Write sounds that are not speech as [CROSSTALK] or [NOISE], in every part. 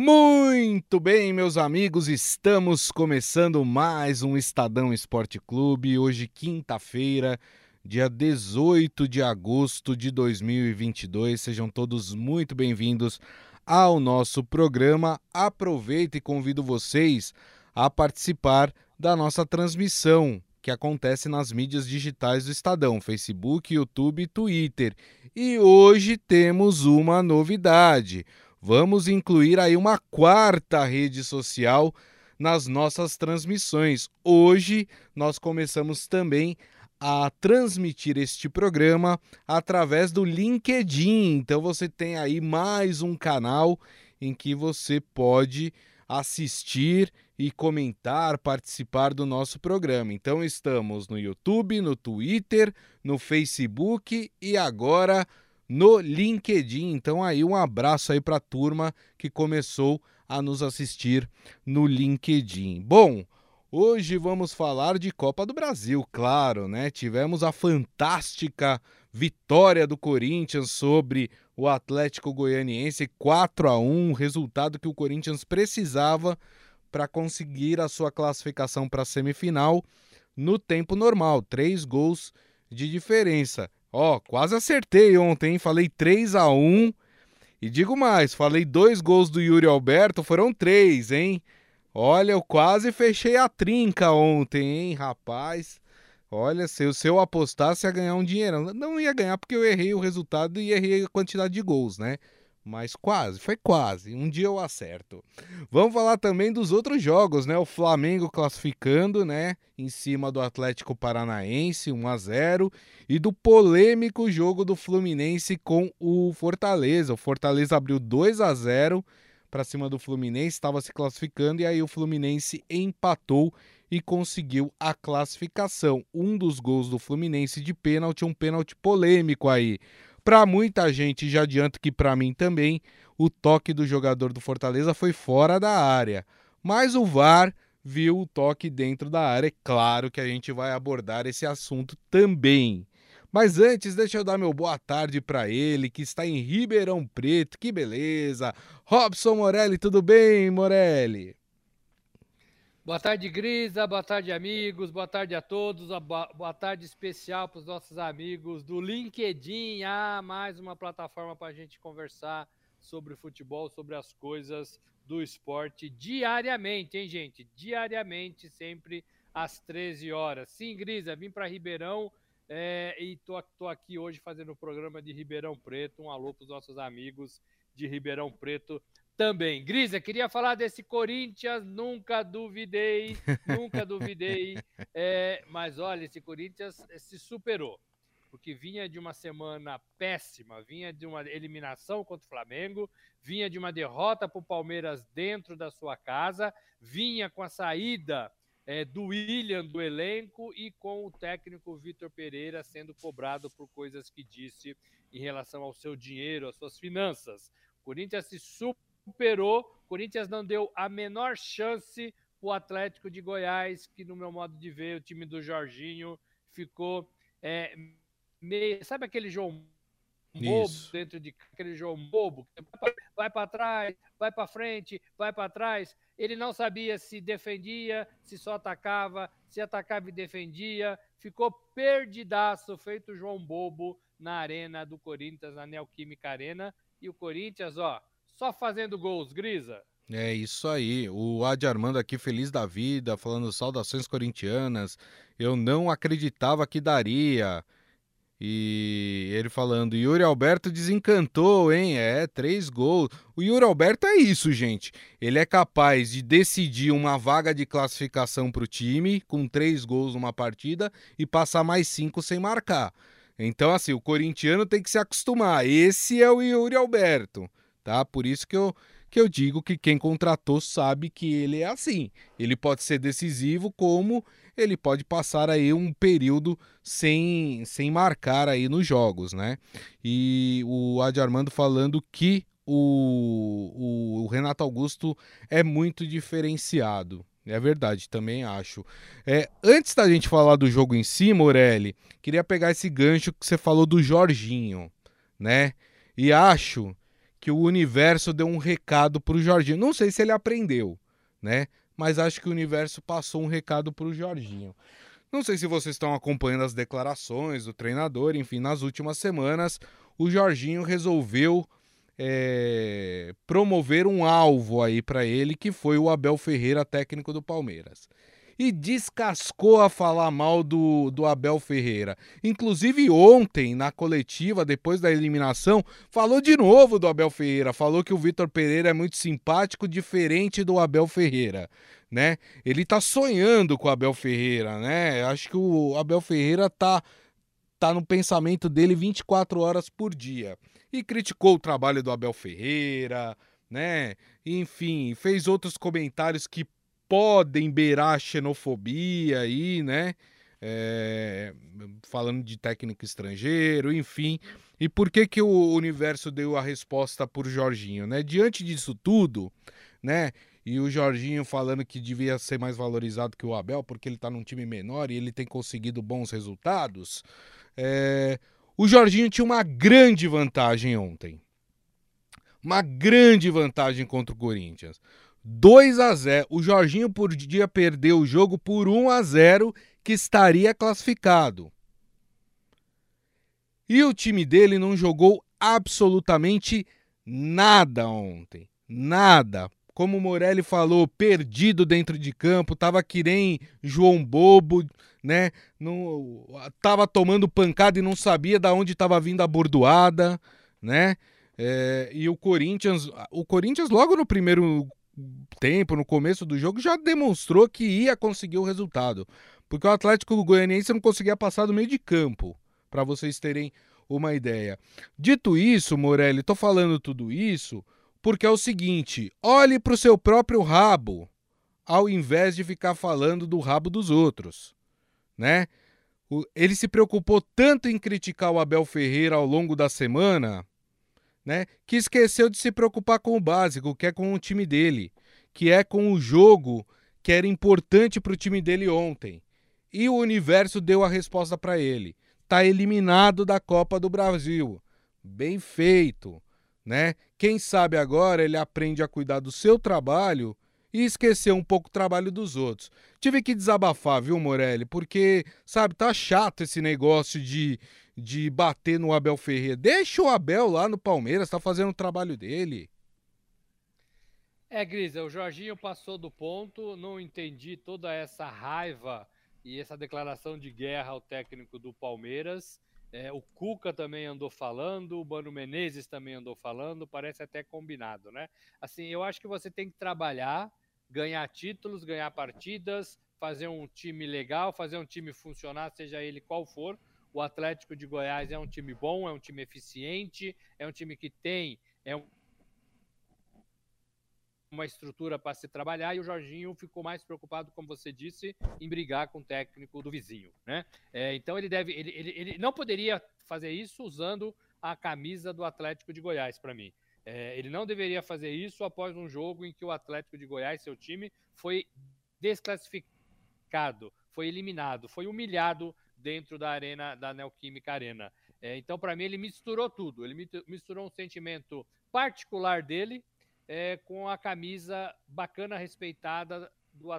Muito bem, meus amigos, estamos começando mais um Estadão Esporte Clube. Hoje, quinta-feira, dia 18 de agosto de 2022. Sejam todos muito bem-vindos ao nosso programa. Aproveito e convido vocês a participar da nossa transmissão que acontece nas mídias digitais do Estadão, Facebook, YouTube e Twitter. E hoje temos uma novidade. Vamos incluir aí uma quarta rede social nas nossas transmissões. Hoje nós começamos também a transmitir este programa através do LinkedIn. Então você tem aí mais um canal em que você pode assistir e comentar, participar do nosso programa. Então estamos no YouTube, no Twitter, no Facebook e agora no LinkedIn. Então aí um abraço aí para a turma que começou a nos assistir no LinkedIn. Bom, Hoje vamos falar de Copa do Brasil, claro, né? Tivemos a fantástica vitória do Corinthians sobre o Atlético Goianiense 4 a 1, resultado que o Corinthians precisava para conseguir a sua classificação para a semifinal no tempo normal, três gols de diferença. Ó, quase acertei ontem, hein? falei 3 a 1 e digo mais, falei dois gols do Yuri Alberto, foram três, hein? Olha, eu quase fechei a trinca ontem, hein, rapaz. Olha, se, se eu apostasse ia ganhar um dinheirão. Não ia ganhar porque eu errei o resultado e errei a quantidade de gols, né? Mas quase, foi quase. Um dia eu acerto. Vamos falar também dos outros jogos, né? O Flamengo classificando, né? Em cima do Atlético Paranaense, 1 a 0 E do polêmico jogo do Fluminense com o Fortaleza. O Fortaleza abriu 2 a 0 para cima do Fluminense, estava se classificando e aí o Fluminense empatou e conseguiu a classificação. Um dos gols do Fluminense de pênalti, um pênalti polêmico aí. Para muita gente, já adianto que para mim também, o toque do jogador do Fortaleza foi fora da área. Mas o VAR viu o toque dentro da área. É claro que a gente vai abordar esse assunto também. Mas antes, deixa eu dar meu boa tarde para ele, que está em Ribeirão Preto. Que beleza! Robson Morelli, tudo bem, Morelli? Boa tarde, Grisa. Boa tarde, amigos. Boa tarde a todos. Boa tarde especial para os nossos amigos do LinkedIn. Ah, mais uma plataforma para a gente conversar sobre futebol, sobre as coisas do esporte diariamente, hein, gente? Diariamente, sempre às 13 horas. Sim, Grisa, vim para Ribeirão é, e tô, tô aqui hoje fazendo o programa de Ribeirão Preto. Um alô para os nossos amigos de Ribeirão Preto também. Grisa, queria falar desse Corinthians, nunca duvidei, nunca duvidei. [LAUGHS] É, mas olha, esse Corinthians se superou, porque vinha de uma semana péssima, vinha de uma eliminação contra o Flamengo, vinha de uma derrota para o Palmeiras dentro da sua casa, vinha com a saída é, do William do elenco e com o técnico Vitor Pereira sendo cobrado por coisas que disse em relação ao seu dinheiro, às suas finanças. O Corinthians se superou, o Corinthians não deu a menor chance o Atlético de Goiás, que no meu modo de ver, o time do Jorginho ficou é, meio. Sabe aquele João bobo Isso. dentro de aquele jogo bobo, vai para trás, vai para frente, vai para trás. Ele não sabia se defendia, se só atacava, se atacava e defendia. Ficou perdidaço, feito João Bobo na arena do Corinthians, na Neoquímica Arena. E o Corinthians, ó, só fazendo gols, Grisa. É isso aí. O Adi Armando aqui feliz da vida, falando saudações corintianas. Eu não acreditava que daria. E ele falando, Yuri Alberto desencantou, hein? É, três gols. O Yuri Alberto é isso, gente. Ele é capaz de decidir uma vaga de classificação para o time com três gols numa partida e passar mais cinco sem marcar. Então, assim, o corintiano tem que se acostumar. Esse é o Yuri Alberto, tá? Por isso que eu, que eu digo que quem contratou sabe que ele é assim. Ele pode ser decisivo como ele pode passar aí um período sem, sem marcar aí nos jogos, né? E o Adi Armando falando que o, o, o Renato Augusto é muito diferenciado. É verdade, também acho. É, antes da gente falar do jogo em si, Morelli, queria pegar esse gancho que você falou do Jorginho, né? E acho que o universo deu um recado para o Jorginho. Não sei se ele aprendeu, né? Mas acho que o universo passou um recado para o Jorginho. Não sei se vocês estão acompanhando as declarações do treinador, enfim, nas últimas semanas o Jorginho resolveu é, promover um alvo aí para ele, que foi o Abel Ferreira, técnico do Palmeiras e descascou a falar mal do, do Abel Ferreira. Inclusive ontem, na coletiva, depois da eliminação, falou de novo do Abel Ferreira. Falou que o Vitor Pereira é muito simpático, diferente do Abel Ferreira. Né? Ele tá sonhando com o Abel Ferreira, né? Acho que o Abel Ferreira tá, tá no pensamento dele 24 horas por dia. E criticou o trabalho do Abel Ferreira, né? Enfim, fez outros comentários que podem beirar xenofobia aí, né? É, falando de técnico estrangeiro, enfim. E por que que o universo deu a resposta por Jorginho, né? Diante disso tudo, né? E o Jorginho falando que devia ser mais valorizado que o Abel porque ele está num time menor e ele tem conseguido bons resultados. É, o Jorginho tinha uma grande vantagem ontem. Uma grande vantagem contra o Corinthians. 2 a 0. O Jorginho podia perder o jogo por 1 a 0, que estaria classificado. E o time dele não jogou absolutamente nada ontem. Nada. Como o Morelli falou, perdido dentro de campo, tava que nem João Bobo, né? Não, tava tomando pancada e não sabia da onde estava vindo a bordoada, né? É, e o Corinthians, o Corinthians logo no primeiro tempo, no começo do jogo, já demonstrou que ia conseguir o resultado. Porque o Atlético Goianiense não conseguia passar do meio de campo, para vocês terem uma ideia. Dito isso, Morelli, tô falando tudo isso porque é o seguinte: olhe para o seu próprio rabo, ao invés de ficar falando do rabo dos outros, né? Ele se preocupou tanto em criticar o Abel Ferreira ao longo da semana né? Que esqueceu de se preocupar com o básico, que é com o time dele, que é com o jogo que era importante para o time dele ontem. E o universo deu a resposta para ele. Tá eliminado da Copa do Brasil. Bem feito, né? Quem sabe agora ele aprende a cuidar do seu trabalho e esquecer um pouco o trabalho dos outros. Tive que desabafar, viu, Morelli? Porque, sabe, tá chato esse negócio de de bater no Abel Ferreira. Deixa o Abel lá no Palmeiras, tá fazendo o trabalho dele. É, Grisa, o Jorginho passou do ponto, não entendi toda essa raiva e essa declaração de guerra ao técnico do Palmeiras. É, o Cuca também andou falando, o Mano Menezes também andou falando, parece até combinado, né? Assim, eu acho que você tem que trabalhar, ganhar títulos, ganhar partidas, fazer um time legal, fazer um time funcionar, seja ele qual for. O Atlético de Goiás é um time bom, é um time eficiente, é um time que tem é um, uma estrutura para se trabalhar e o Jorginho ficou mais preocupado, como você disse, em brigar com o técnico do vizinho, né? É, então ele deve, ele, ele, ele não poderia fazer isso usando a camisa do Atlético de Goiás para mim. É, ele não deveria fazer isso após um jogo em que o Atlético de Goiás, seu time, foi desclassificado, foi eliminado, foi humilhado dentro da arena da Neoquímica Arena. É, então, para mim, ele misturou tudo. Ele misturou um sentimento particular dele é, com a camisa bacana, respeitada do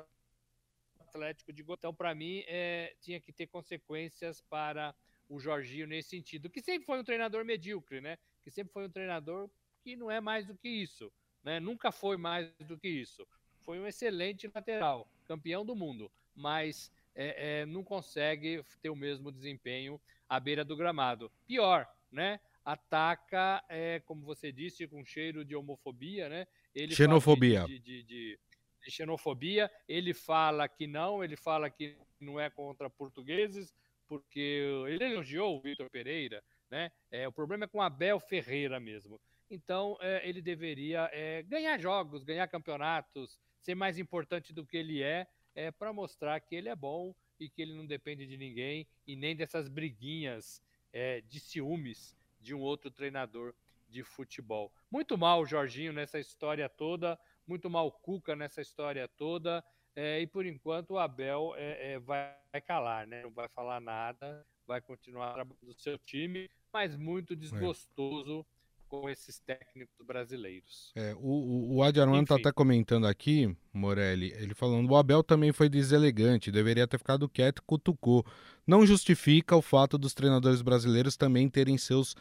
Atlético de Goiás. Então, para mim, é, tinha que ter consequências para o Jorginho nesse sentido, que sempre foi um treinador medíocre, né? Que sempre foi um treinador que não é mais do que isso, né? Nunca foi mais do que isso. Foi um excelente lateral, campeão do mundo, mas é, é, não consegue ter o mesmo desempenho à beira do gramado. Pior, né? Ataca, é, como você disse, com cheiro de homofobia, né? Ele xenofobia. De, de, de, de, xenofobia. Ele fala que não, ele fala que não é contra portugueses, porque ele elogiou o Vitor Pereira, né? É, o problema é com Abel Ferreira mesmo. Então, é, ele deveria é, ganhar jogos, ganhar campeonatos, ser mais importante do que ele é é para mostrar que ele é bom e que ele não depende de ninguém e nem dessas briguinhas é, de ciúmes de um outro treinador de futebol. Muito mal o Jorginho nessa história toda, muito mal o Cuca nessa história toda, é, e por enquanto o Abel é, é, vai calar, né? não vai falar nada, vai continuar trabalhando do seu time, mas muito desgostoso com esses técnicos brasileiros. É, o, o Adi Armando está até comentando aqui, Morelli, ele falando, o Abel também foi deselegante, deveria ter ficado quieto e cutucou. Não justifica o fato dos treinadores brasileiros também terem seus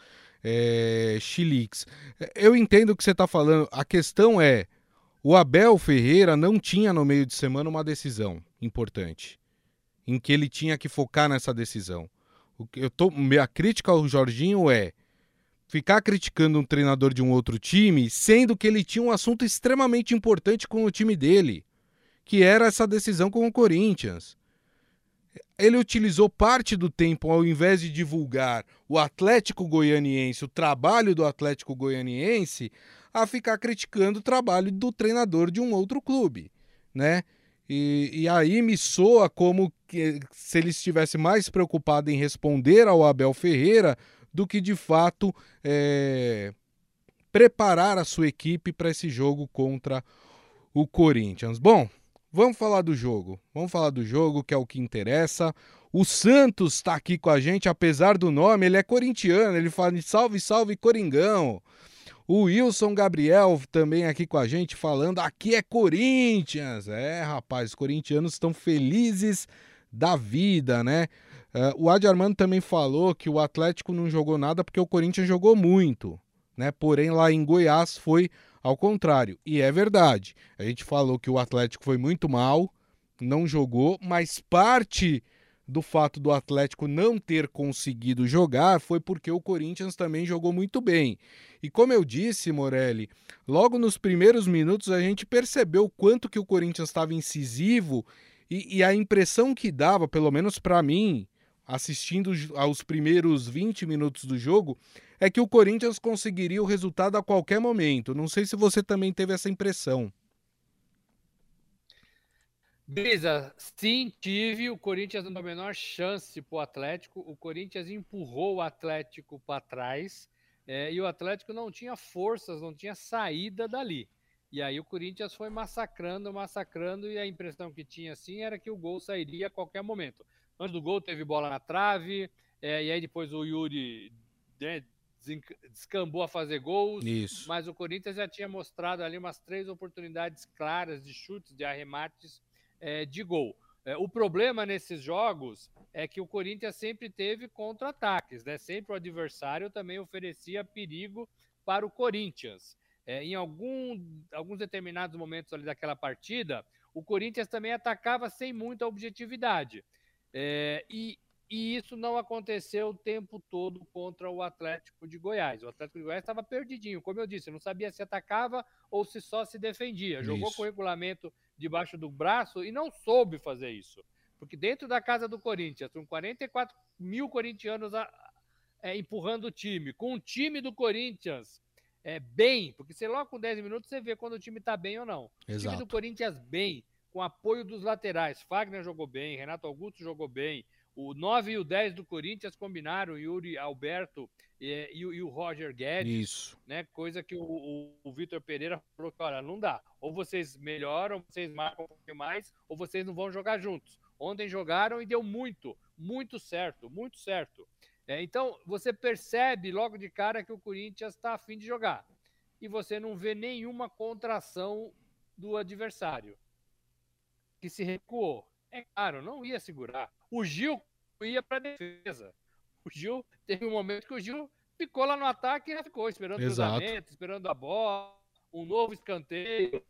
é, chiliques. Eu entendo o que você está falando, a questão é, o Abel Ferreira não tinha no meio de semana uma decisão importante, em que ele tinha que focar nessa decisão. O que eu tô, minha crítica ao Jorginho é ficar criticando um treinador de um outro time, sendo que ele tinha um assunto extremamente importante com o time dele, que era essa decisão com o Corinthians. Ele utilizou parte do tempo, ao invés de divulgar o Atlético Goianiense, o trabalho do Atlético Goianiense, a ficar criticando o trabalho do treinador de um outro clube, né? E, e aí me soa como que, se ele estivesse mais preocupado em responder ao Abel Ferreira do que de fato é, preparar a sua equipe para esse jogo contra o Corinthians. Bom, vamos falar do jogo. Vamos falar do jogo, que é o que interessa. O Santos está aqui com a gente, apesar do nome, ele é corintiano, ele fala salve, salve Coringão. O Wilson Gabriel também aqui com a gente falando, aqui é Corinthians. É, rapaz, os corintianos estão felizes da vida, né? Uh, o Adi Armando também falou que o Atlético não jogou nada porque o Corinthians jogou muito, né? Porém, lá em Goiás foi ao contrário. E é verdade. A gente falou que o Atlético foi muito mal, não jogou, mas parte do fato do Atlético não ter conseguido jogar foi porque o Corinthians também jogou muito bem. E como eu disse, Morelli, logo nos primeiros minutos a gente percebeu o quanto que o Corinthians estava incisivo e, e, a impressão que dava, pelo menos para mim, assistindo aos primeiros 20 minutos do jogo, é que o Corinthians conseguiria o resultado a qualquer momento. Não sei se você também teve essa impressão. Brisa, sim, tive. O Corinthians dando a menor chance para o Atlético. O Corinthians empurrou o Atlético para trás é, e o Atlético não tinha forças, não tinha saída dali. E aí o Corinthians foi massacrando, massacrando, e a impressão que tinha assim era que o gol sairia a qualquer momento. Antes do gol teve bola na trave, é, e aí depois o Yuri né, descambou a fazer gols. Isso. Mas o Corinthians já tinha mostrado ali umas três oportunidades claras de chutes, de arremates é, de gol. É, o problema nesses jogos é que o Corinthians sempre teve contra-ataques, né? Sempre o adversário também oferecia perigo para o Corinthians é, em algum, alguns determinados momentos ali daquela partida, o Corinthians também atacava sem muita objetividade. É, e, e isso não aconteceu o tempo todo contra o Atlético de Goiás. O Atlético de Goiás estava perdidinho, como eu disse, não sabia se atacava ou se só se defendia. Jogou isso. com o regulamento debaixo do braço e não soube fazer isso. Porque dentro da casa do Corinthians, com 44 mil corintianos a, é, empurrando o time, com o time do Corinthians é, bem, porque você logo com 10 minutos você vê quando o time tá bem ou não. Exato. O time do Corinthians bem, com apoio dos laterais. Fagner jogou bem, Renato Augusto jogou bem. O 9 e o 10 do Corinthians combinaram, Yuri Alberto e, e, e, o Roger Guedes. Isso. Né, coisa que o, o, o Vitor Pereira falou que, olha, não dá. Ou vocês melhoram, vocês marcam um pouquinho mais, ou vocês não vão jogar juntos. Ontem jogaram e deu muito, muito certo, muito certo. É, então, você percebe logo de cara que o Corinthians está afim de jogar. E você não vê nenhuma contração do adversário, que se recuou. É claro, não ia segurar. O Gil ia para defesa. O Gil teve um momento que o Gil ficou lá no ataque e ficou esperando o cruzamento, esperando a bola, um novo escanteio.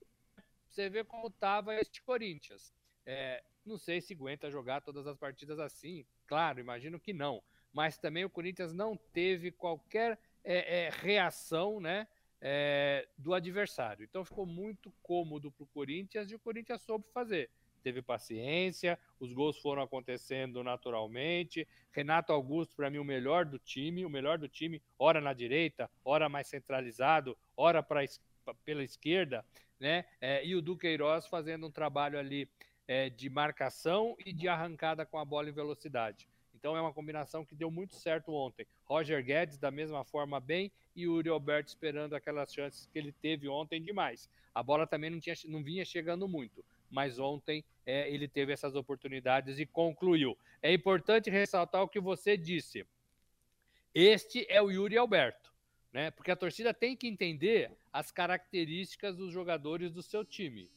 Você vê como estava este Corinthians. É, não sei se aguenta jogar todas as partidas assim. Claro, imagino que não mas também o Corinthians não teve qualquer é, é, reação né, é, do adversário. Então ficou muito cômodo para o Corinthians e o Corinthians soube fazer. Teve paciência, os gols foram acontecendo naturalmente. Renato Augusto, para mim, o melhor do time, o melhor do time, ora na direita, ora mais centralizado, ora pra, pela esquerda, né? É, e o Duqueiroz fazendo um trabalho ali é, de marcação e de arrancada com a bola em velocidade. Então é uma combinação que deu muito certo ontem. Roger Guedes da mesma forma bem e o Uri Alberto esperando aquelas chances que ele teve ontem demais. A bola também não, tinha, não vinha chegando muito, mas ontem é, ele teve essas oportunidades e concluiu. É importante ressaltar o que você disse. Este é o Yuri Alberto. né? Porque a torcida tem que entender as características dos jogadores do seu time.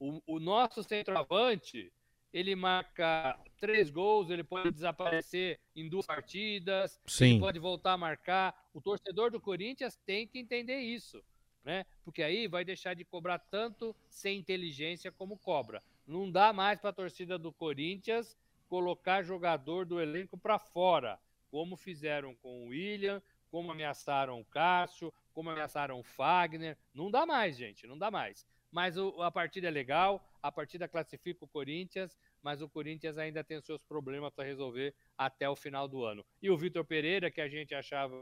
O, o nosso centroavante, ele marca três gols, ele pode desaparecer em duas partidas, Sim. ele pode voltar a marcar. O torcedor do Corinthians tem que entender isso, né? Porque aí vai deixar de cobrar tanto sem inteligência como cobra. Não dá mais para a torcida do Corinthians colocar jogador do elenco para fora, como fizeram com o William, como ameaçaram o Cássio, como ameaçaram o Fagner. Não dá mais, gente, não dá mais. Mas o, a partida é legal, a partida classifica o Corinthians, mas o Corinthians ainda tem seus problemas para resolver até o final do ano. E o Vitor Pereira, que a gente achava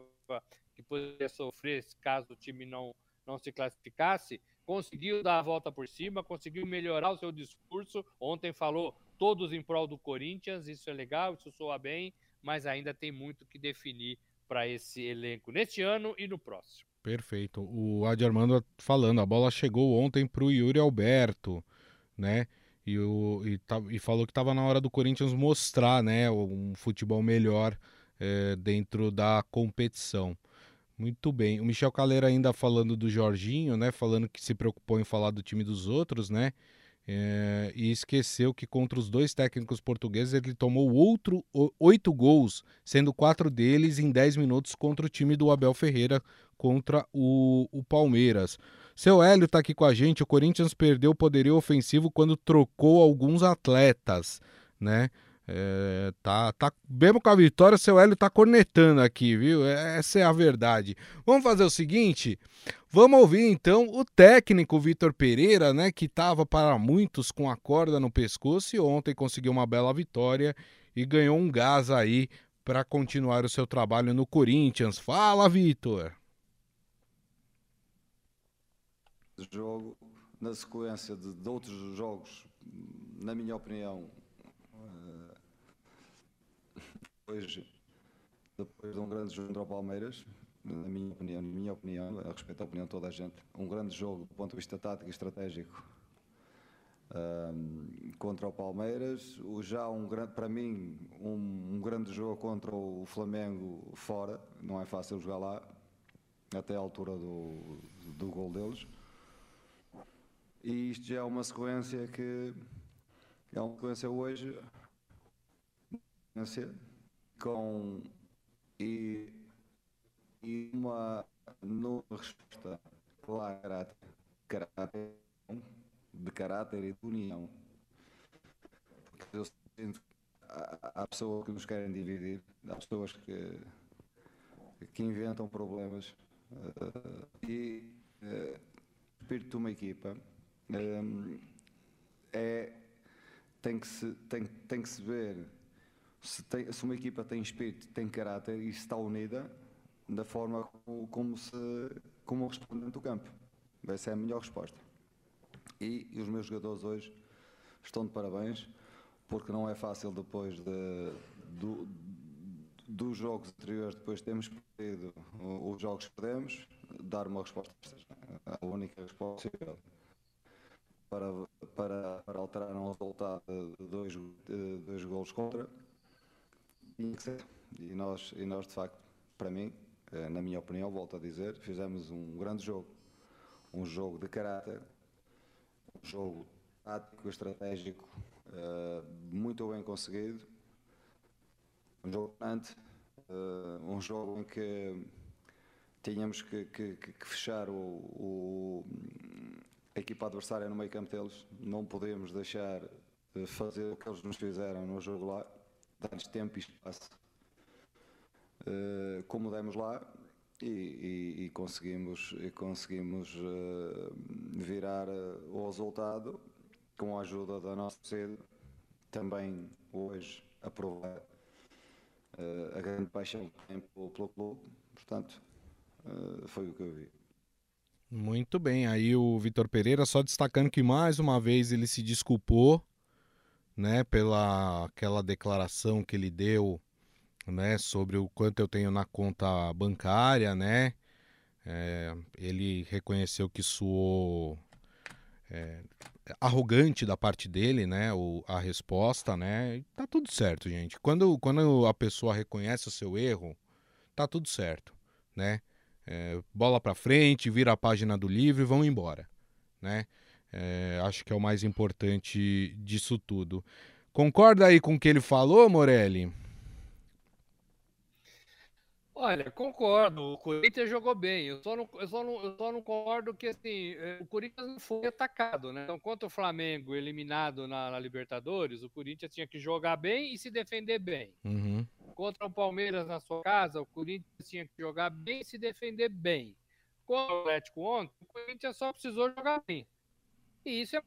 que poderia sofrer caso o time não, não se classificasse, conseguiu dar a volta por cima, conseguiu melhorar o seu discurso. Ontem falou todos em prol do Corinthians, isso é legal, isso soa bem, mas ainda tem muito que definir para esse elenco neste ano e no próximo. Perfeito. O Adi Armando falando, a bola chegou ontem para o Yuri Alberto, né? E, o, e, tá, e falou que estava na hora do Corinthians mostrar, né, um futebol melhor é, dentro da competição. Muito bem. O Michel Caleira ainda falando do Jorginho, né? Falando que se preocupou em falar do time dos outros, né? É, e esqueceu que contra os dois técnicos portugueses ele tomou outro oito gols, sendo quatro deles em dez minutos contra o time do Abel Ferreira contra o, o Palmeiras. Seu Hélio está aqui com a gente. O Corinthians perdeu o poderio ofensivo quando trocou alguns atletas, né? É, tá, tá, mesmo com a vitória, seu Hélio tá cornetando aqui, viu? Essa é a verdade. Vamos fazer o seguinte: vamos ouvir então o técnico Vitor Pereira, né? Que tava para muitos com a corda no pescoço e ontem conseguiu uma bela vitória e ganhou um gás aí para continuar o seu trabalho no Corinthians. Fala, Vitor! Jogo na sequência de, de outros jogos, na minha opinião, Hoje, depois de um grande jogo contra o Palmeiras, na minha opinião, na minha opinião, a respeito à opinião de toda a gente, um grande jogo do ponto de vista tático e estratégico um, contra o Palmeiras, o já um grande, para mim, um, um, grande jogo contra o Flamengo fora, não é fácil jogar lá, até a altura do, do gol deles. E isto já é uma sequência que é uma sequência hoje com e, e uma numa resposta clara caráter, de caráter e de união. Porque eu sinto que há, há pessoas que nos querem dividir, há pessoas que, que inventam problemas uh, e uh, o espírito de uma equipa um, é, tem, que se, tem, tem que se ver se, tem, se uma equipa tem espírito, tem caráter e está unida da forma como, como se como responde dentro do campo. Essa é a melhor resposta. E, e, os meus jogadores hoje estão de parabéns, porque não é fácil depois de, do, dos jogos anteriores, depois temos perdido os jogos que perdemos, dar uma resposta a única resposta para, para, para alterar um resultado de dois, de dois golos contra e nós, e nós, de facto, para mim, eh, na minha opinião, volto a dizer, fizemos um grande jogo. Um jogo de caráter, um jogo tático, estratégico, eh, muito bem conseguido. Um jogo grande, eh, um jogo em que tínhamos que, que, que fechar o, o, a equipa adversária no meio campo deles. Não podemos deixar fazer o que eles nos fizeram no jogo lá dar-lhes tempo e espaço. Uh, como demos lá e, e, e conseguimos, e conseguimos uh, virar uh, o resultado com a ajuda da nossa sede, também hoje aprovar a grande paixão que tem pelo, pelo clube, portanto foi o que eu vi. Muito bem, aí o Vitor Pereira só destacando que mais uma vez ele se desculpou né, pela aquela declaração que ele deu, né, sobre o quanto eu tenho na conta bancária, né, é, ele reconheceu que soou é, arrogante da parte dele, né, o, a resposta, né, tá tudo certo, gente. Quando, quando a pessoa reconhece o seu erro, tá tudo certo, né. é, bola para frente, vira a página do livro e vão embora, né? É, acho que é o mais importante disso tudo. Concorda aí com o que ele falou, Morelli? Olha, concordo. O Corinthians jogou bem. Eu só não, eu só não, eu só não concordo que assim, eh, o Corinthians não foi atacado, né? Então, contra o Flamengo eliminado na, na Libertadores, o Corinthians tinha que jogar bem e se defender bem. Uhum. Contra o Palmeiras na sua casa, o Corinthians tinha que jogar bem e se defender bem. Contra o Atlético ontem, o Corinthians só precisou jogar bem. E isso é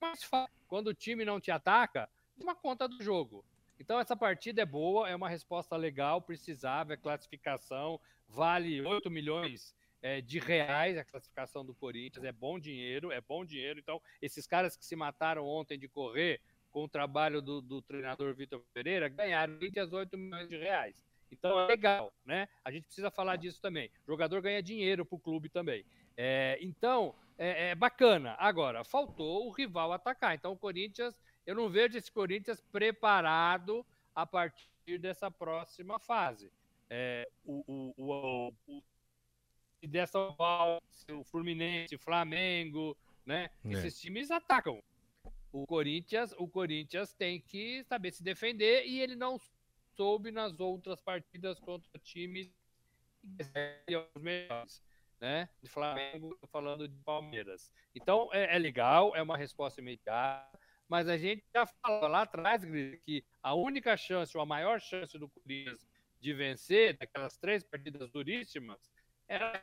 mais fácil. Quando o time não te ataca, uma conta do jogo. Então essa partida é boa, é uma resposta legal, precisava, é classificação, vale 8 milhões é, de reais a classificação do Corinthians, é bom dinheiro, é bom dinheiro. Então, esses caras que se mataram ontem de correr com o trabalho do, do treinador Vitor Pereira ganharam 28 milhões de reais. Então é legal, né? A gente precisa falar disso também. O jogador ganha dinheiro para o clube também. É, então, é, é bacana. Agora, faltou o rival atacar. Então, o Corinthians eu não vejo esse Corinthians preparado a partir dessa próxima fase. É, o, o, o, o, dessa o Fluminense, o Flamengo, né? É. Esses times atacam. O Corinthians, o Corinthians tem que saber se defender e ele não soube nas outras partidas contra times os melhores, né? De Flamengo, falando de Palmeiras. Então é, é legal, é uma resposta imediata mas a gente já falou lá atrás, que a única chance, ou a maior chance do Corinthians de vencer, daquelas três partidas duríssimas, era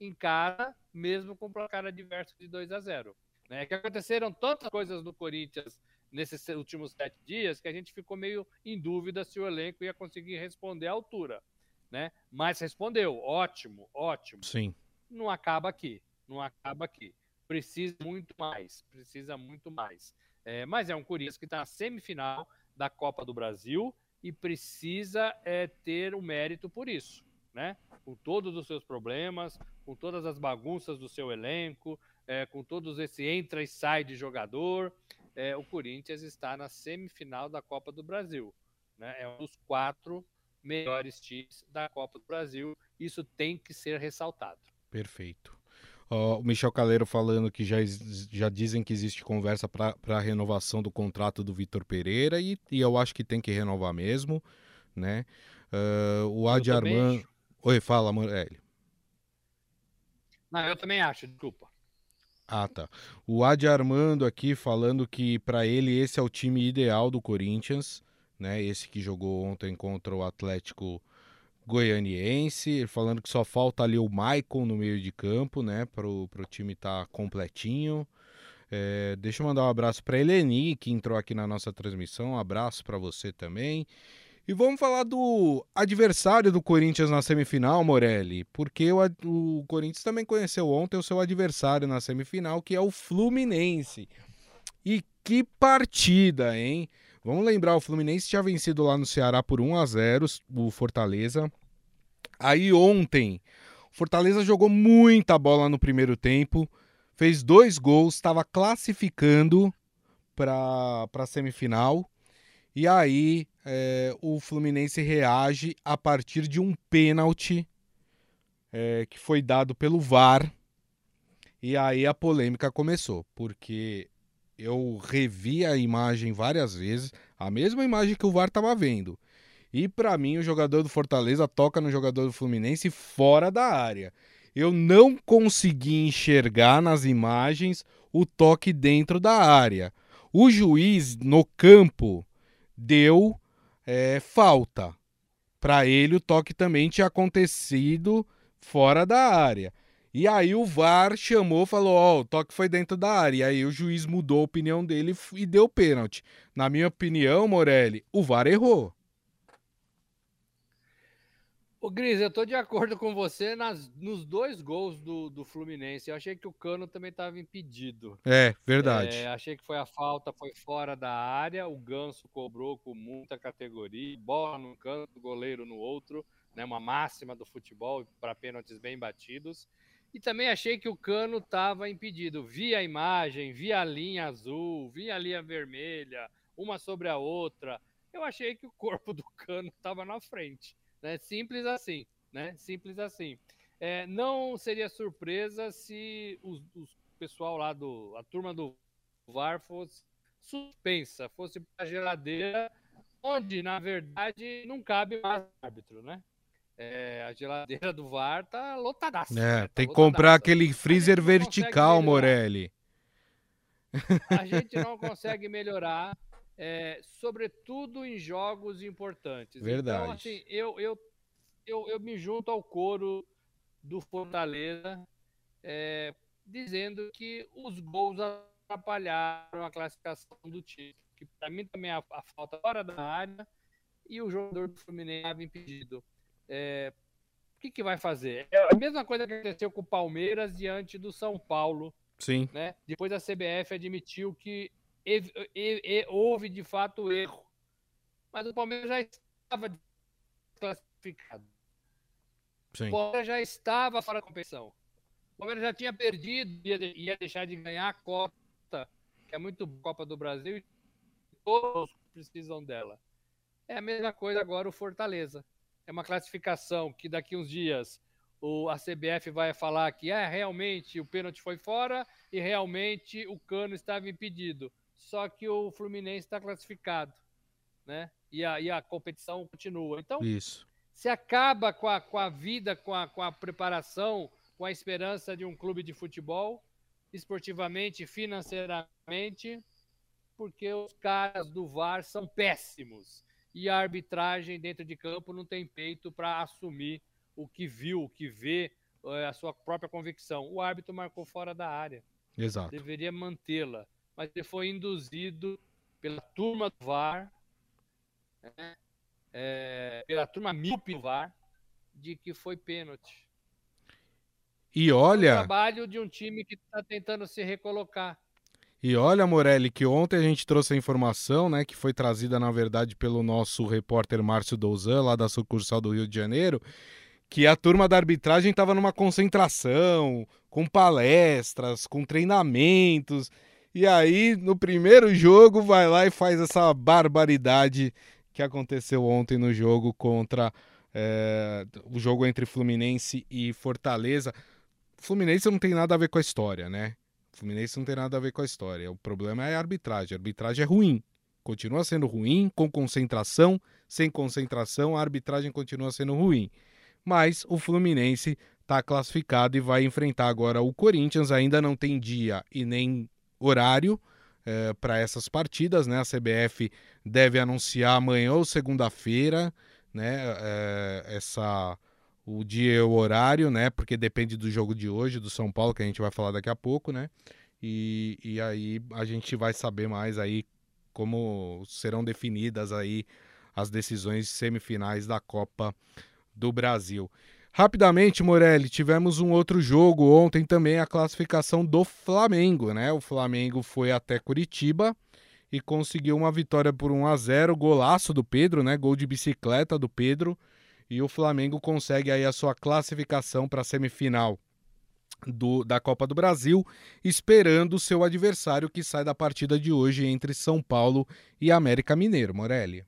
em casa, mesmo com placar adverso de 2 a 0 né? Que aconteceram tantas coisas no Corinthians nesses últimos sete dias que a gente ficou meio em dúvida se o elenco ia conseguir responder à altura, né? Mas respondeu, ótimo, ótimo. Sim. Não acaba aqui, não acaba aqui. Precisa muito mais, precisa muito mais. É, mas é um Corinthians que está na semifinal da Copa do Brasil e precisa é, ter o um mérito por isso, né? Com todos os seus problemas, com todas as bagunças do seu elenco, é, com todos esse entra e sai de jogador, é, o Corinthians está na semifinal da Copa do Brasil. Né? É um dos quatro melhores times da Copa do Brasil. Isso tem que ser ressaltado. Perfeito o Michel Caleiro falando que já, já dizem que existe conversa para a renovação do contrato do Vitor Pereira e, e, eu acho que tem que renovar mesmo, né? Uh, o Adi Armando... Oi, fala, Morelli. Não, eu também acho, desculpa. Ah, tá. O Adi Armando aqui falando que para ele esse é o time ideal do Corinthians, né? Esse que jogou ontem contra o Atlético goianiense, falando que só falta ali o Maicon no meio de campo, né, pro, pro time estar tá completinho. É, deixa eu mandar um abraço para Eleni, que entrou aqui na nossa transmissão. Um abraço para você também. E vamos falar do adversário do Corinthians na semifinal, Morelli, porque o, o Corinthians também conheceu ontem o seu adversário na semifinal, que é o Fluminense. E que partida, hein? Vamos lembrar, o Fluminense tinha vencido lá no Ceará por 1 a 0 o Fortaleza. Aí ontem, o Fortaleza jogou muita bola no primeiro tempo, fez dois gols, estava classificando para a semifinal. E aí é, o Fluminense reage a partir de um pênalti é, que foi dado pelo VAR. E aí a polêmica começou, porque eu revi a imagem várias vezes, a mesma imagem que o VAR estava vendo. E para mim, o jogador do Fortaleza toca no jogador do Fluminense fora da área. Eu não consegui enxergar nas imagens o toque dentro da área. O juiz no campo deu é, falta. Para ele, o toque também tinha acontecido fora da área. E aí o VAR chamou, falou, ó, oh, o toque foi dentro da área. E aí o juiz mudou a opinião dele e deu pênalti. Na minha opinião, Morelli, o VAR errou. Ô, Gris, eu tô de acordo com você nas, nos dois gols do, do Fluminense. Eu achei que o Cano também estava impedido. É, verdade. É, achei que foi a falta, foi fora da área. O Ganso cobrou com muita categoria. Bola num canto, goleiro no outro. Né, uma máxima do futebol para pênaltis bem batidos. E também achei que o cano estava impedido. Vi a imagem, vi a linha azul, vi a linha vermelha, uma sobre a outra. Eu achei que o corpo [LAUGHS] do cano estava na frente. Né? Simples assim. Né? Simples assim. é, não seria surpresa se o pessoal lá do. a turma do VAR fosse suspensa, fosse para a geladeira, onde, na verdade, não cabe mais árbitro, né? É, a geladeira do VAR tá lotadaça. É, né? tá tem que comprar aquele freezer vertical, Morelli. A gente não consegue melhorar, é, sobretudo em jogos importantes. Então, verdade. Então, assim, eu, eu, eu, eu me junto ao coro do Fortaleza, é, dizendo que os gols atrapalharam a classificação do time. Que para mim também a, a, falta fora da área e o jogador do Fluminense estava impedido. É, o que, que vai fazer? É a mesma coisa que aconteceu com o Palmeiras diante do São Paulo. Sim. Né? Depois a CBF admitiu que houve de fato erro. Mas o Palmeiras já estava classificado. Sim. O Palmeiras já estava fora da competição. O Palmeiras já tinha perdido, ia, ia deixar de ganhar a Copa, que é muito Copa do Brasil, e todos precisam dela. É a mesma coisa agora o Fortaleza. É uma classificação que daqui uns dias o, a CBF vai falar que é realmente o pênalti foi fora e realmente o Cano estava impedido. Só que o Fluminense está classificado, né? E a, e a competição continua. Então, Isso se acaba com a, com a vida, com a, com a preparação, com a esperança de um clube de futebol, esportivamente, financeiramente, porque os caras do VAR são péssimos. E a arbitragem dentro de campo não tem peito para assumir o que viu, o que vê, eh, a sua própria convicção. O árbitro marcou fora da área. Exato. Deveria mantê-la. Mas ele foi induzido pela turma do VAR, né? é, pela turma míope no VAR de que foi pênalti. E olha. É o trabalho de um time que está tentando se recolocar. E olha, Morelli, que ontem a gente trouxe a informação, né, que foi trazida na verdade pelo nosso repórter Márcio Douzan, lá da sucursal do Rio de Janeiro, que a turma da arbitragem estava numa concentração, com palestras, com treinamentos. E aí, no primeiro jogo, vai lá e faz essa barbaridade que aconteceu ontem no jogo contra é, o jogo entre Fluminense e Fortaleza. Fluminense não tem nada a ver com a história, né? Fluminense não tem nada a ver com a história. O problema é a arbitragem. A arbitragem é ruim. Continua sendo ruim, com concentração, sem concentração, a arbitragem continua sendo ruim. Mas o Fluminense está classificado e vai enfrentar agora o Corinthians. Ainda não tem dia e nem horário é, para essas partidas, né? A CBF deve anunciar amanhã ou segunda-feira, né? É, essa o dia e o horário, né? Porque depende do jogo de hoje do São Paulo que a gente vai falar daqui a pouco, né? E, e aí a gente vai saber mais aí como serão definidas aí as decisões semifinais da Copa do Brasil. Rapidamente, Morelli, tivemos um outro jogo ontem também, a classificação do Flamengo, né? O Flamengo foi até Curitiba e conseguiu uma vitória por 1 a 0, golaço do Pedro, né? Gol de bicicleta do Pedro. E o Flamengo consegue aí a sua classificação para a semifinal do, da Copa do Brasil, esperando o seu adversário que sai da partida de hoje entre São Paulo e América Mineiro, Morelli.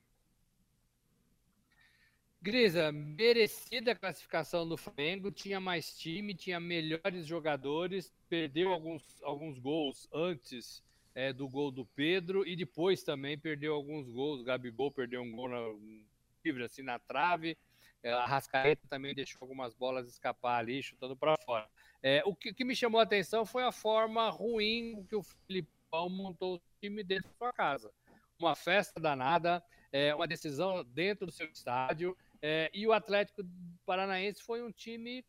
Grisa, merecida classificação do Flamengo, tinha mais time, tinha melhores jogadores, perdeu alguns, alguns gols antes é, do gol do Pedro e depois também perdeu alguns gols. O Gabigol perdeu um gol na, livre assim na trave. É, a Rascaeta também deixou algumas bolas escapar ali, chutando para fora. É, o, que, que, me chamou a atenção foi a forma ruim que o Filipão montou o time dentro da sua casa. Uma festa danada, é, uma decisão dentro do seu estádio. É, e o Atlético Paranaense foi um time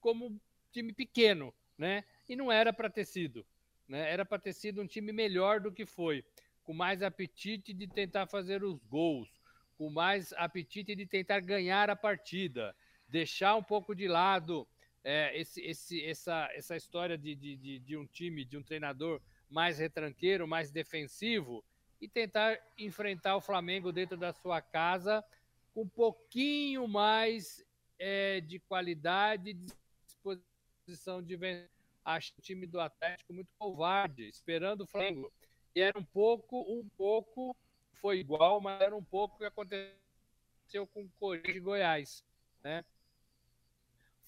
como time pequeno, né? E não era para ter sido, né? Era para ter sido um time melhor do que foi, com mais apetite de tentar fazer os gols, com mais apetite de tentar ganhar a partida, deixar um pouco de lado é, esse, esse, essa, essa história de, de, de, um time, de um treinador mais retranqueiro, mais defensivo e tentar enfrentar o Flamengo dentro da sua casa com um pouquinho mais é, de qualidade, de disposição de vencer. Acho o time do Atlético muito covarde, esperando o Flamengo. E era um pouco, um pouco, foi igual, mas era um pouco o que aconteceu com o Corinthians e Goiás. Né?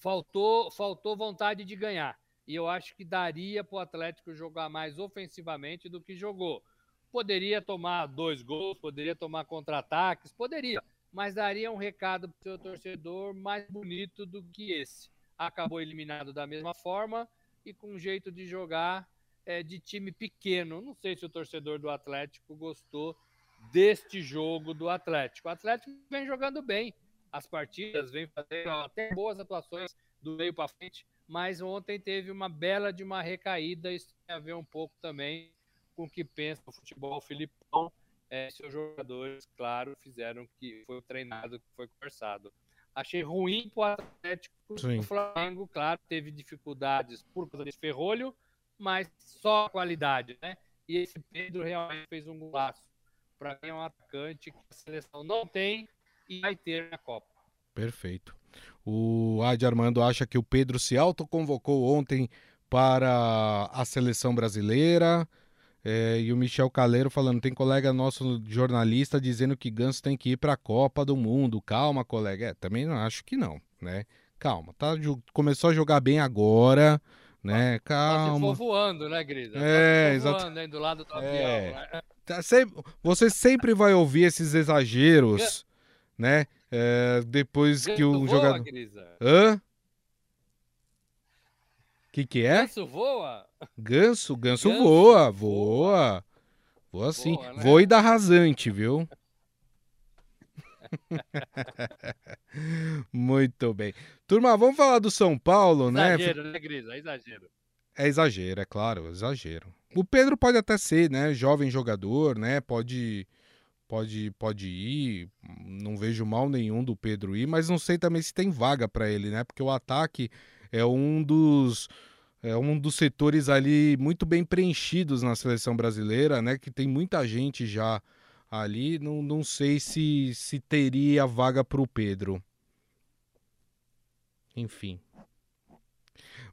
faltou, faltou vontade de ganhar. E eu acho que daria para o Atlético jogar mais ofensivamente do que jogou. Poderia tomar dois gols, poderia tomar contra-ataques, poderia, mas daria um recado para o seu torcedor mais bonito do que esse. Acabou eliminado da mesma forma e com um jeito de jogar é, de time pequeno. Não sei se o torcedor do Atlético gostou deste jogo do Atlético. O Atlético vem jogando bem as partidas, vem fazendo até boas atuações do meio para frente, mas ontem teve uma bela de uma recaída. Isso tem a ver um pouco também com o que pensa o futebol. O Filipão, é, seus jogadores, claro, fizeram que foi treinado, que foi conversado. Achei ruim para o Atlético. Sim. O Flamengo, claro, teve dificuldades por causa desse ferrolho, mas só qualidade, né? E esse Pedro realmente fez um golaço. Para mim é um atacante que a seleção não tem e vai ter na Copa. Perfeito. O Adi Armando acha que o Pedro se autoconvocou ontem para a seleção brasileira. É, e o Michel Caleiro falando: tem colega nosso jornalista dizendo que Ganso tem que ir para a Copa do Mundo. Calma, colega. É, também não acho que não, né? Calma, tá? Começou a jogar bem agora, né? Calma. For voando, né, Grisa? É, exato. Voando, hein, do lado do é. avião. Né? Tá sempre, você sempre vai ouvir esses exageros, né? É, depois que o voa, jogador. Grisa. Hã? que, que é? Ganso voa? Ganso, ganso, ganso voa, voa. Voa sim. Voa, né? voa e dá rasante, viu? [LAUGHS] Muito bem. Turma, vamos falar do São Paulo, exagero, né? Exagero, né, Gris? É exagero. É exagero, é claro, exagero. O Pedro pode até ser, né? Jovem jogador, né? Pode, pode, pode ir. Não vejo mal nenhum do Pedro ir, mas não sei também se tem vaga para ele, né? Porque o ataque é um dos é um dos setores ali muito bem preenchidos na seleção brasileira, né? Que tem muita gente já ali. Não, não sei se, se teria vaga para o Pedro. Enfim.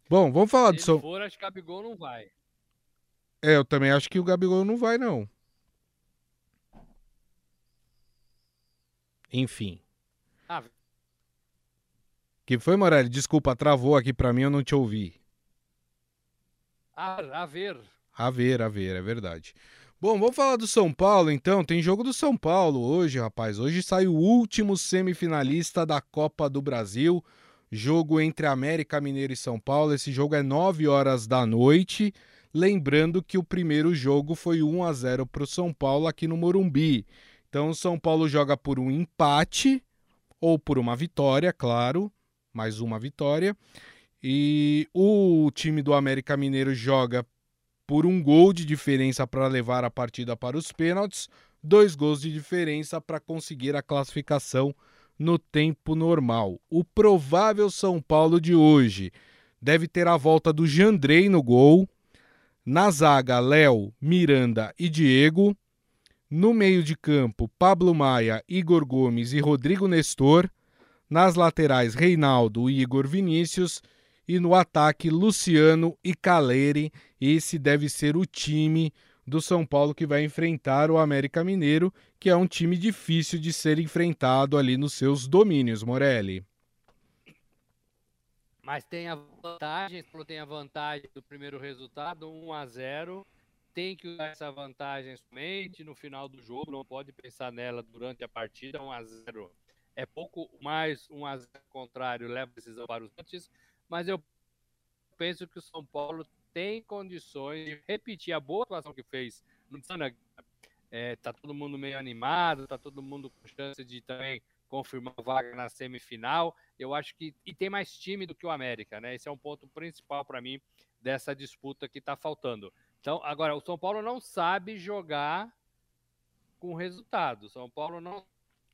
Bom, vamos falar se do Se for, acho que o Gabigol não vai. É, eu também acho que o Gabigol não vai, não. Enfim. Ah, que foi, Morelli? Desculpa, travou aqui para mim, eu não te ouvi. A, a ver. A ver, a ver, é verdade. Bom, vamos falar do São Paulo então. Tem jogo do São Paulo hoje, rapaz. Hoje sai o último semifinalista da Copa do Brasil. Jogo entre América Mineiro e São Paulo. Esse jogo é 9 horas da noite. Lembrando que o primeiro jogo foi 1 a 0 para o São Paulo aqui no Morumbi. Então o São Paulo joga por um empate ou por uma vitória, claro mais uma vitória. E o time do América Mineiro joga por um gol de diferença para levar a partida para os pênaltis, dois gols de diferença para conseguir a classificação no tempo normal. O provável São Paulo de hoje deve ter a volta do Jandrei no gol, na zaga Léo, Miranda e Diego, no meio de campo Pablo Maia, Igor Gomes e Rodrigo Nestor, nas laterais, Reinaldo e Igor Vinícius. E no ataque, Luciano e Caleri. Esse deve ser o time do São Paulo que vai enfrentar o América Mineiro, que é um time difícil de ser enfrentado ali nos seus domínios, Morelli. Mas tem a vantagem, tem a vantagem do primeiro resultado, 1 a 0. Tem que usar essa vantagem somente no final do jogo, não pode pensar nela durante a partida, 1 a 0 é pouco mais um a contrário, leva a decisão para os antes, mas eu penso que o São Paulo tem condições de repetir a boa atuação que fez no Sana. É, tá todo mundo meio animado, tá todo mundo com chance de também confirmar vaga na semifinal. Eu acho que e tem mais time do que o América, né? Esse é um ponto principal para mim dessa disputa que está faltando. Então, agora o São Paulo não sabe jogar com resultado. O São Paulo não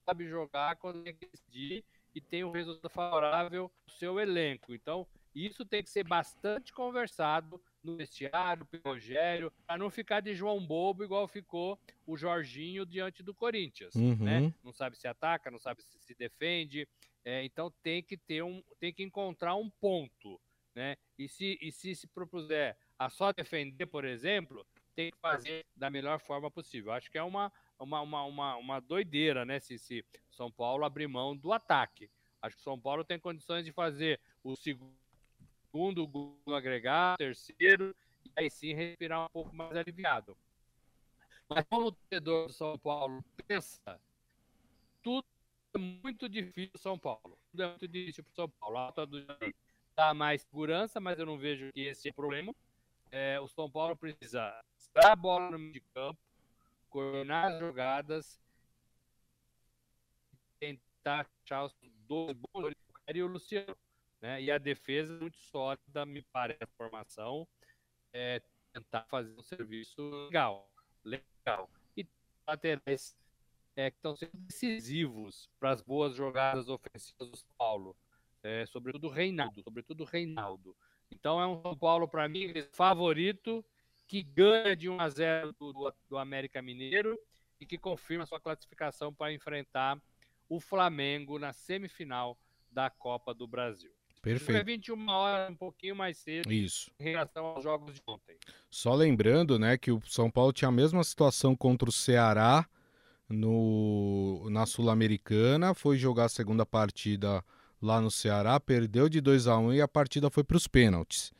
sabe jogar quando tem que decidir e tem um resultado favorável no seu elenco. Então, isso tem que ser bastante conversado no vestiário, pelo Rogério, para não ficar de João Bobo igual ficou o Jorginho diante do Corinthians, uhum. né? Não sabe se ataca, não sabe se se defende. É, então tem que ter um, tem que encontrar um ponto, né? E se, e se se propuser a só defender, por exemplo, tem que fazer da melhor forma possível. Acho que é uma uma, uma, uma, uma doideira, né? Se, se São Paulo abrir mão do ataque. Acho que o São Paulo tem condições de fazer o segundo gol agregado, terceiro, e aí sim respirar um pouco mais aliviado. Mas como o torcedor do São Paulo pensa, tudo é muito difícil São Paulo. Tudo é muito difícil para São Paulo. A alta do dá mais segurança, mas eu não vejo que esse é o problema. É, o São Paulo precisa dar a bola no meio de campo, coordenar as jogadas, tentar achar os dois bons e o Luciano. Né? E a defesa é muito sólida, me parece, a formação. É, tentar fazer um serviço legal. Legal. E laterais é, que estão sendo decisivos para as boas jogadas ofensivas do São Paulo. É, sobretudo Reinaldo, sobretudo Reinaldo. Então é um São Paulo, para mim, favorito, que ganha de 1 a 0 do, do América Mineiro e que confirma sua classificação para enfrentar o Flamengo na semifinal da Copa do Brasil. Perfeito. É 21 horas, um pouquinho mais cedo Isso. em relação aos jogos de ontem. Só lembrando, né, que o São Paulo tinha a mesma situação contra o Ceará no, na Sul-Americana, foi jogar a segunda partida lá no Ceará, perdeu de 2 a 1 e a partida foi para os pênaltis,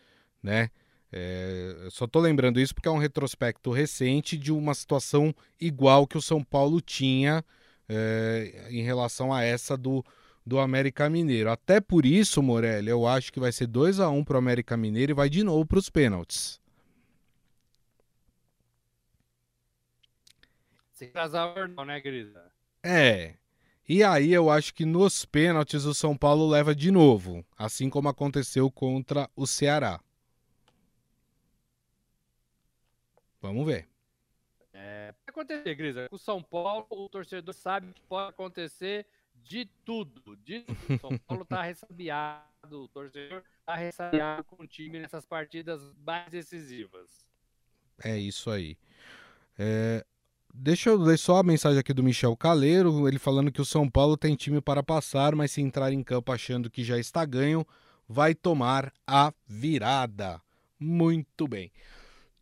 né? É, só tô lembrando isso porque é um retrospecto recente de uma situação igual que o São Paulo tinha é, em relação a essa do, do América Mineiro. Até por isso, Morelli, eu acho que vai ser 2 a 1 para o América Mineiro e vai de novo para os pênaltis. Se casar não, né, Grisa? É. E aí eu acho que nos pênaltis o São Paulo leva de novo, assim como aconteceu contra o Ceará. Vamos ver. É, pode acontecer, Grisa. Com o São Paulo, o torcedor sabe que pode acontecer de tudo. De tudo. São Paulo está [LAUGHS] ressabiado, o torcedor está ressabiado com o time nessas partidas mais decisivas. É isso aí. É, Deixa eu ler só a mensagem aqui do Michel Caleiro, ele falando que o São Paulo tem time para passar, mas se entrar em campo achando que já está ganho, vai tomar a virada. Muito bem.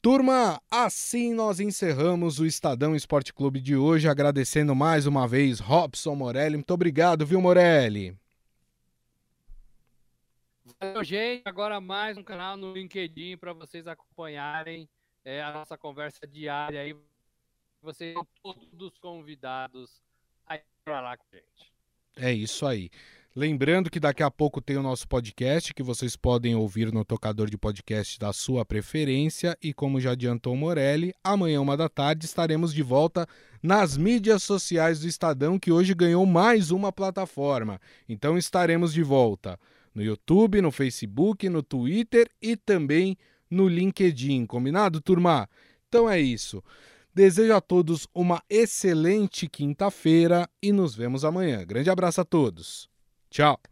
Turma, assim nós encerramos o Estadão Esporte Clube de hoje, agradecendo mais uma vez Robson Morelli. Muito obrigado, viu, Morelli? Valeu, gente. Agora mais um canal no LinkedIn para vocês acompanharem é, a nossa conversa diária aí vocês são todos convidados a ir para lá com a gente. É isso aí. Lembrando que daqui a pouco tem o nosso podcast que vocês podem ouvir no tocador de podcast da sua preferência. E como já adiantou Morelli, amanhã, uma da tarde, estaremos de volta nas mídias sociais do Estadão, que hoje ganhou mais uma plataforma. Então estaremos de volta no YouTube, no Facebook, no Twitter e também no LinkedIn. Combinado, turma? Então é isso. Desejo a todos uma excelente quinta-feira e nos vemos amanhã. Grande abraço a todos. Ciao.